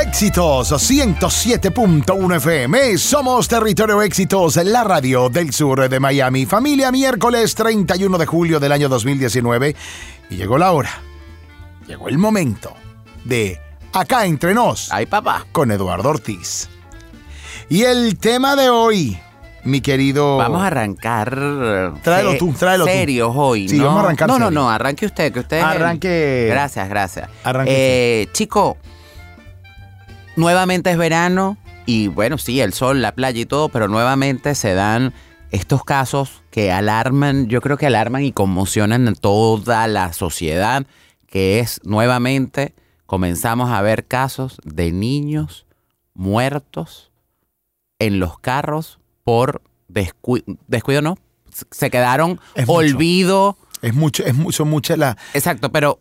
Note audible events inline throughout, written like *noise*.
Éxitos 107.1 FM. Somos Territorio Éxitos, la radio del sur de Miami. Familia, miércoles 31 de julio del año 2019. Y llegó la hora. Llegó el momento de Acá entre nos. Ay, papá. Con Eduardo Ortiz. Y el tema de hoy, mi querido. Vamos a arrancar. Tráelo tú, tráelo tú. Serios hoy, Sí, ¿no? vamos a arrancar No, no, serio. no, arranque usted, que usted. Arranque. Gracias, gracias. Arranque Eh, chico, nuevamente es verano y bueno, sí, el sol, la playa y todo, pero nuevamente se dan estos casos que alarman, yo creo que alarman y conmocionan a toda la sociedad, que es nuevamente comenzamos a ver casos de niños muertos en los carros por descuido, descuido no, se quedaron Es mucho. olvido, Es mucho, es mucho, mucha la. exacto, pero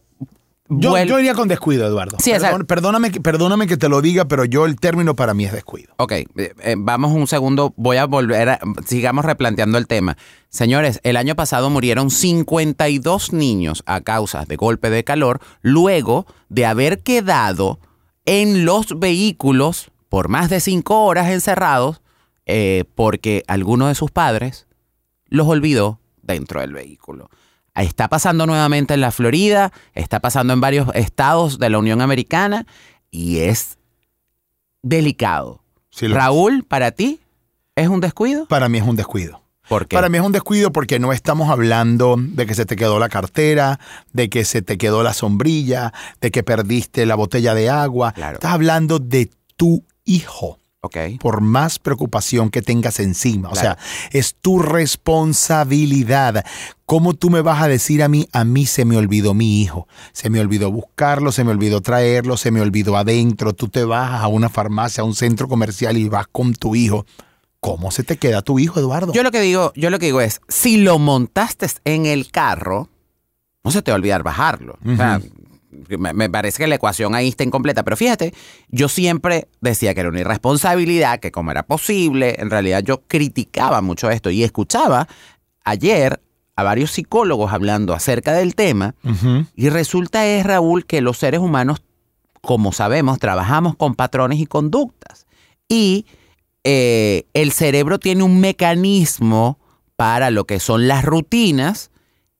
Yo, vuel- yo iría con descuido, Eduardo. Sí, Perdón- perdóname, que- perdóname que te lo diga, pero yo el término para mí es descuido. Ok, eh, eh, vamos un segundo, voy a volver, a, sigamos replanteando el tema. Señores, el año pasado murieron 52 niños a causa de golpe de calor luego de haber quedado en los vehículos por más de 5 horas encerrados eh, porque alguno de sus padres los olvidó dentro del vehículo. Está pasando nuevamente en la Florida, está pasando en varios estados de la Unión Americana y es delicado. Sí, Raúl, para ti, ¿es un descuido? Para mí es un descuido. ¿Por qué? Para mí es un descuido porque no estamos hablando de que se te quedó la cartera, de que se te quedó la sombrilla, de que perdiste la botella de agua. Claro. Estás hablando de tu hijo. Ok. Por más preocupación que tengas encima. O sea, es tu responsabilidad. ¿Cómo tú me vas a decir a mí, a mí se me olvidó mi hijo? Se me olvidó buscarlo, se me olvidó traerlo, se me olvidó adentro. Tú te vas a una farmacia, a un centro comercial y vas con tu hijo. ¿Cómo se te queda tu hijo, Eduardo? Yo lo que digo, yo lo que digo es, si lo montaste en el carro, no se te va a olvidar bajarlo. O sea, me, me parece que la ecuación ahí está incompleta. Pero fíjate, yo siempre decía que era una irresponsabilidad, que cómo era posible. En realidad yo criticaba mucho esto y escuchaba ayer a varios psicólogos hablando acerca del tema. Y resulta es, Raúl, que los seres humanos, como sabemos, trabajamos con patrones y conductas. Y eh, el cerebro tiene un mecanismo para lo que son las rutinas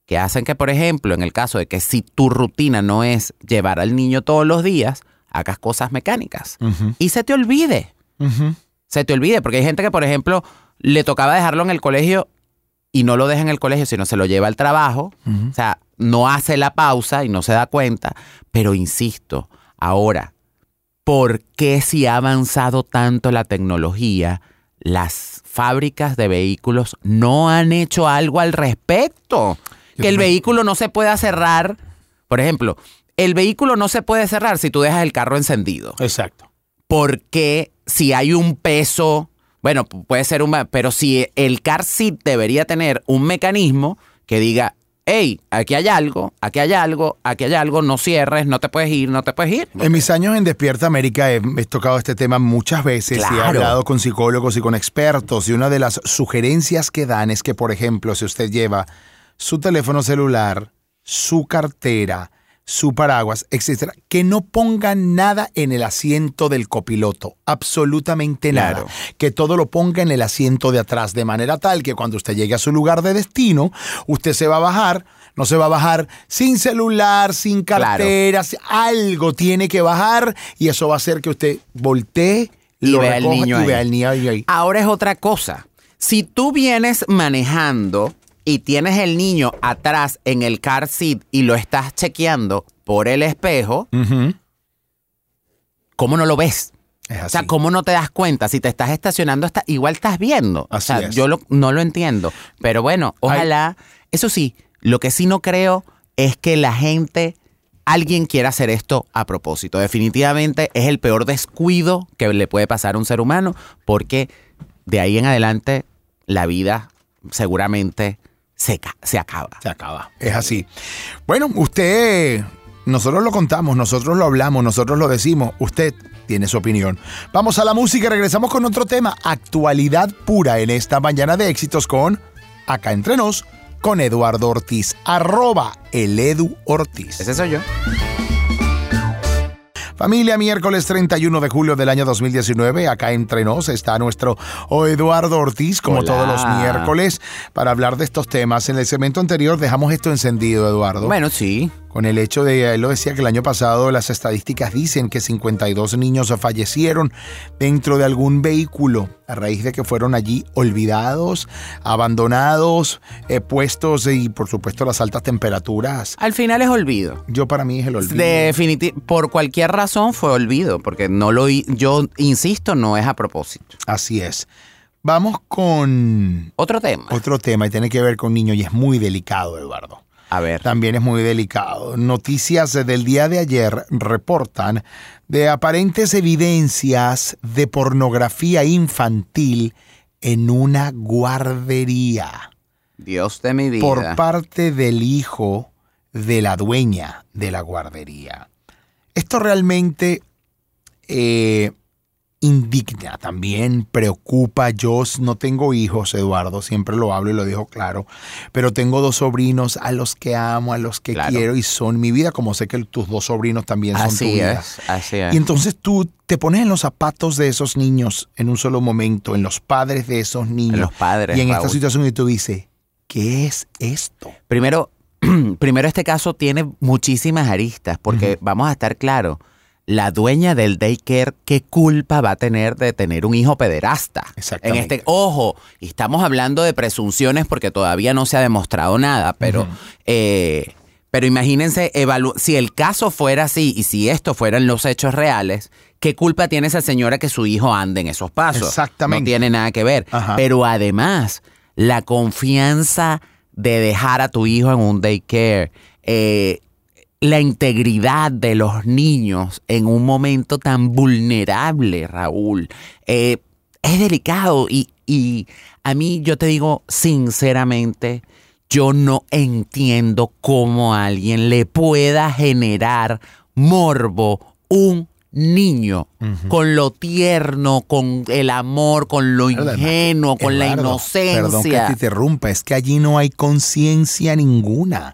que hacen que, por ejemplo, en el caso de que si tu rutina no es llevar al niño todos los días, hagas cosas mecánicas y se te olvide. Se te olvide, porque hay gente que, por ejemplo, le tocaba dejarlo en el colegio y no lo deja en el colegio, sino se lo lleva al trabajo. O sea, no hace la pausa y no se da cuenta. Pero insisto, ahora, ¿por qué si ha avanzado tanto la tecnología, las fábricas de vehículos no han hecho algo al respecto? Que el vehículo no se pueda cerrar. Por ejemplo, el vehículo no se puede cerrar si tú dejas el carro encendido Exacto. porque si hay un peso, bueno, pu- puede ser un, pero si el car seat debería tener un mecanismo que diga, hey, aquí hay algo, aquí hay algo, aquí hay algo, no cierres, no te puedes ir, no te puedes ir. En mis años en Despierta América he, he tocado este tema muchas veces y he hablado con psicólogos y con expertos y una de las sugerencias que dan es que, por ejemplo, si usted lleva su teléfono celular, su cartera, su paraguas, etcétera, que no ponga nada en el asiento del copiloto, absolutamente nada. Claro. Que todo lo ponga en el asiento de atrás, de manera tal que cuando usted llegue a su lugar de destino, usted se va a bajar, no se va a bajar sin celular, sin Claro. cartera, si- algo tiene que bajar y eso va a hacer que usted voltee Y lo vea recoja niño y vea al niño ahí. Ahora es otra cosa. Si tú vienes manejando y tienes el niño atrás en el car seat y lo estás chequeando por el espejo. ¿cómo no lo ves? Es O sea. ¿cómo no te das cuenta? Si te estás estacionando, está, igual estás viendo. Así o sea, es. yo lo- no lo entiendo. Pero bueno, ojalá. Eso sí, lo que sí no creo es que la gente, alguien quiera hacer esto a propósito. Definitivamente es el peor descuido que le puede pasar a un ser humano, porque de ahí en adelante la vida seguramente se, se acaba. Se acaba. Es así. Bueno, usted, nosotros lo contamos, nosotros lo hablamos, nosotros lo decimos. Usted tiene su opinión. Vamos a la música y regresamos con otro tema. Actualidad pura en esta mañana de éxitos con Acá Entre Nos, con Eduardo Ortiz. Arroba el Edu Ortiz. Ese soy yo. Familia, miércoles 31 de julio del año 2019, acá entre nos está nuestro Eduardo Ortiz, como Hola. todos los miércoles, para hablar de estos temas. En el segmento anterior dejamos esto encendido, Eduardo. Bueno, sí. Con el hecho de, él lo decía que el año pasado las estadísticas dicen que 52 niños fallecieron dentro de algún vehículo a raíz de que fueron allí olvidados, abandonados, eh, puestos y por supuesto las altas temperaturas. Al final es olvido. Yo para mí es el olvido. Definiti- por cualquier razón fue olvido, porque no lo yo insisto, no es a propósito. Así es. Vamos con Otro tema. otro tema y tiene que ver con niños y es muy delicado, Eduardo. A ver. También es muy delicado. Noticias del día de ayer reportan de aparentes evidencias de pornografía infantil en una guardería Dios de mi vida. por parte del hijo de la dueña de la guardería. Esto realmente eh, indigna, también preocupa. Yo no tengo hijos, Eduardo, siempre lo hablo y lo dejo claro, pero tengo dos sobrinos a los que amo, a los que Claro. quiero y son mi vida, como sé que tus dos sobrinos también son tu así vida. es, así es. Y entonces tú te pones en los zapatos de esos niños en un solo momento, en los padres de esos niños. los padres, Y en esta situación y tú dices, ¿qué es esto? Primero, *clears throat* primero este caso tiene muchísimas aristas, porque vamos a estar claros, la dueña del daycare, ¿qué culpa va a tener de tener un hijo pederasta? En Exactamente. este, ojo, estamos hablando de presunciones porque todavía no se ha demostrado nada, pero, eh, pero imagínense, si el caso fuera así y si esto fueran los hechos reales, ¿qué culpa tiene esa señora que su hijo ande en esos pasos? Exactamente. No tiene nada que ver. Ajá. Pero además, la confianza de dejar a tu hijo en un daycare, eh, la integridad de los niños en un momento tan vulnerable, Raúl, eh, es delicado y, y a mí yo te digo sinceramente, yo no entiendo cómo a alguien le pueda generar morbo un niño con lo tierno, con el amor, con lo ingenuo, con la inocencia. Perdón que te interrumpa, es que allí no hay conciencia ninguna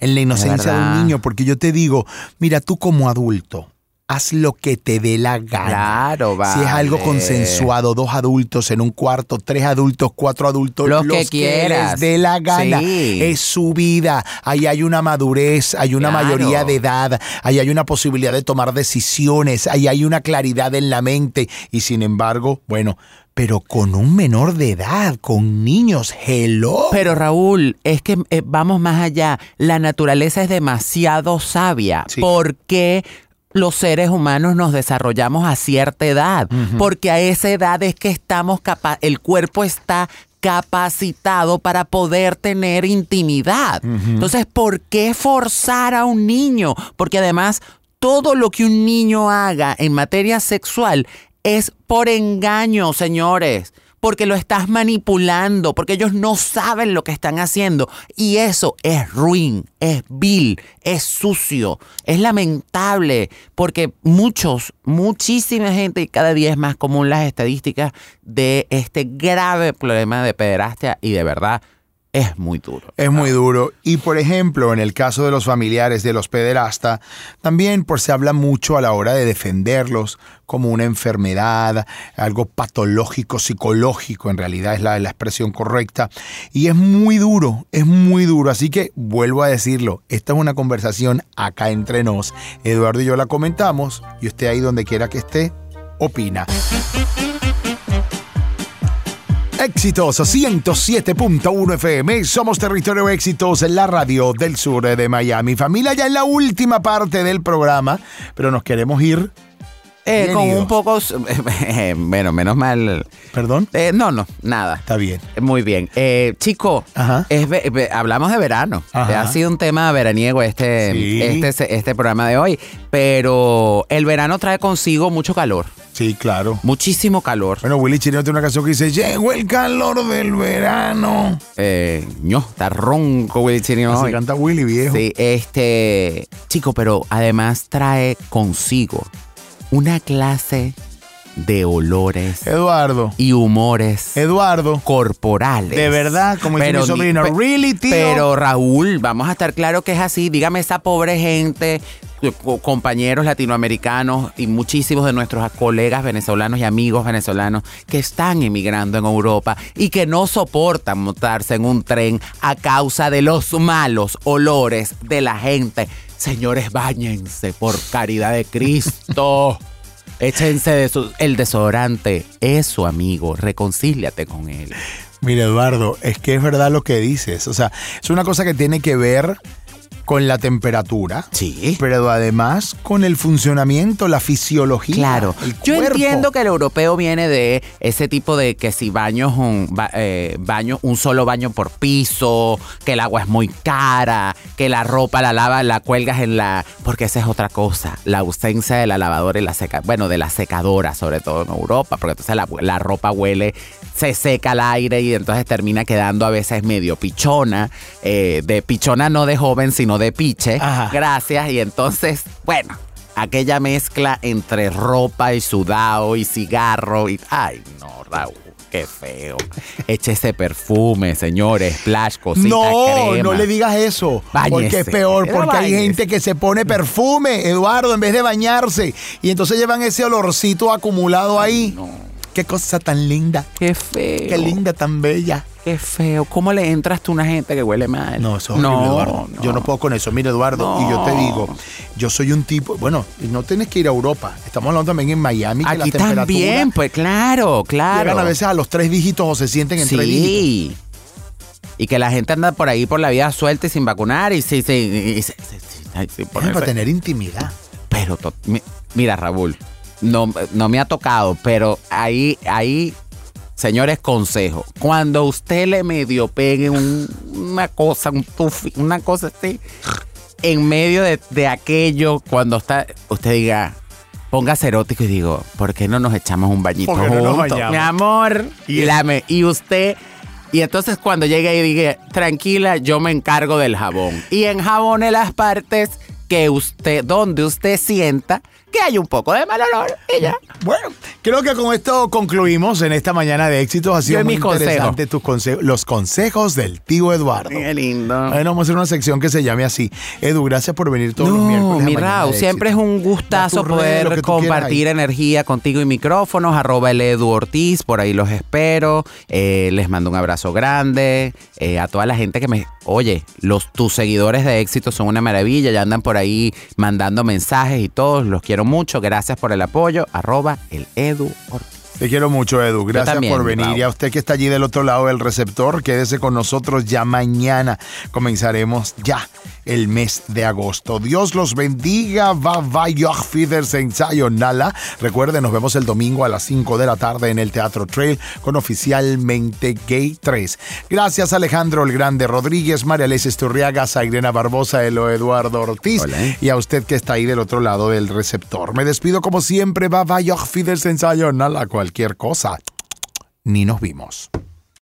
en la inocencia de un niño, porque yo te digo, mira, tú como adulto, haz lo que te dé la gana. Claro, Si es algo vale. consensuado, dos adultos en un cuarto, tres adultos, cuatro adultos, Los que quieras. les dé la gana. Sí. Es su vida. Ahí hay una madurez, hay una Claro. mayoría de edad, ahí hay una posibilidad de tomar decisiones, ahí hay una claridad en la mente. Y sin embargo, bueno, pero con un menor de edad, con niños, hello. Pero Raúl, es que eh, vamos más allá. La naturaleza es demasiado sabia. Sí. ¿Por qué los seres humanos nos desarrollamos a cierta edad? Porque a esa edad es que estamos capa el cuerpo está capacitado para poder tener intimidad. Entonces, ¿por qué forzar a un niño? Porque además todo lo que un niño haga en materia sexual es por engaño, señores. Porque lo estás manipulando, porque ellos no saben lo que están haciendo. Y eso es ruin, es vil, es sucio, es lamentable. Porque muchos, muchísima gente, y cada día es más común las estadísticas de este grave problema de pederastia. Y de verdad, es muy duro. Es muy duro. Y por ejemplo, en el caso de los familiares de los pederasta, también pues, se habla mucho a la hora de defenderlos como una enfermedad, algo patológico, psicológico, en realidad es la, la expresión correcta. Y es muy duro, es muy duro. Así que vuelvo a decirlo, esta es una conversación acá entre nos. Eduardo y yo la comentamos y usted ahí donde quiera que esté, opina. Éxitos 107.1 FM, somos Territorio Éxitos en la radio del sur de Miami. Familia, ya en la última parte del programa, pero nos queremos ir. Eh, con un poco, *laughs* bueno, menos mal. Perdón, Eh, no, no, nada. está bien. Muy bien. Eh, chico, Ajá. es ve- ve- hablamos de verano. Ajá. Ha sido un tema veraniego este, Sí. este, este programa de hoy. Pero el verano trae consigo mucho calor. Sí, claro. Muchísimo calor. Bueno, Willy Chirino tiene una canción que dice, llegó el calor del verano. Eh, ño, está ronco Willy Chirino hoy. canta Willy, viejo. Sí, este, chico, pero además trae consigo una clase de olores Eduardo, y humores Eduardo, corporales. de verdad, como dice mi ni- sobrino, really, tío. Pero Raúl, vamos a estar claro que es así. Dígame esa pobre gente co- compañeros latinoamericanos y muchísimos de nuestros colegas venezolanos y amigos venezolanos que están emigrando en Europa y que no soportan montarse en un tren a causa de los malos olores de la gente. Señores, bañense por caridad de Cristo. *laughs* Échense de su- el desodorante. Es su amigo. Reconcíliate con él. Mira, Eduardo, es que es verdad lo que dices. O sea, es una cosa que tiene que ver con la temperatura. Sí. Pero además con el funcionamiento, la fisiología. Claro, el yo cuerpo. entiendo que el europeo viene de ese tipo de que si baños un ba- eh, baño un solo baño por piso, que el agua es muy cara, que la ropa la lava la cuelgas en la porque esa es otra cosa, la ausencia de la lavadora y la seca, bueno de la secadora sobre todo en Europa, porque entonces la, la ropa huele, se seca al aire y entonces termina quedando a veces medio pichona, eh, de pichona no de joven sino de piche, Ajá. gracias y entonces bueno aquella mezcla entre ropa y sudado y cigarro y... Ay, no, Raúl, qué feo. *laughs* Eche ese perfume, señores, splash, cosita No, crema. no le digas eso. Báñese. Porque es peor, porque hay gente que se pone perfume, Eduardo, en vez de bañarse. Y entonces llevan ese olorcito acumulado ahí. Qué cosa tan linda. Qué feo. Qué linda, tan bella. Qué feo. ¿Cómo le entras tú a una gente que huele mal? No, eso es horrible, Eduardo. Yo no puedo con eso. Mira, Eduardo, y yo te No. digo, yo soy un tipo, bueno, no tienes que ir a Europa. Estamos hablando también en Miami, que Aquí la temperatura también, pues claro, claro. llegan a veces a los tres dígitos o se sienten en tres dígitos. Sí. Y que la gente anda por ahí por la vida suelta y sin vacunar y sí, sí. y- ay, ponerse- para tener intimidad. Pero, mira, Raúl, no, no me ha tocado, pero ahí, ahí, señores, consejo. Cuando usted le medio pegue un- una cosa, un tufi, una cosa así, en medio de, de aquello, cuando está, usted diga, póngase erótico y digo, ¿por qué no nos echamos un bañito ¿Por qué no juntos? bañamos? Mi amor. Y Y, la me- y usted... Y entonces cuando llegue y diga, tranquila, yo me encargo del jabón. Y enjabone las partes que usted, donde usted sienta que hay un poco de mal olor. Y ya. Bueno, creo que con esto concluimos en esta mañana de éxitos. Ha sido Yo y muy mis consejos. interesante tus consejos, los consejos del tío Eduardo. Qué lindo. Bueno, vamos a hacer una sección que se llame así. Edu, gracias por venir todos los miércoles. Mi Raúl, siempre es un gustazo poder compartir energía contigo y micrófonos. Arroba el Edu Ortiz, por ahí los espero. Eh, les mando un abrazo grande. Eh, a toda la gente que me. Oye, los tus seguidores de éxito son una maravilla. Ya andan por ahí mandando mensajes y todos. Los quiero mucho. Gracias por el apoyo. Arroba el Edu Ortiz. Te quiero mucho, Edu. Gracias también, por venir. Y a usted que está allí del otro lado del receptor, quédese con nosotros ya mañana. Comenzaremos ya el mes de agosto. Dios los bendiga. Va, va, ensayo, Nala. Recuerden, nos vemos el domingo a las 5 de la tarde en el Teatro Trail con oficialmente Gay 3. Gracias, Alejandro el Grande Rodríguez, María Alesia Esturriaga, Sairena Barbosa, Elo Eduardo Ortiz. Hola. Y a usted que está ahí del otro lado del receptor. Me despido como siempre. Va, va, ensayo, Nala. Cualquier cosa. Ni nos vimos.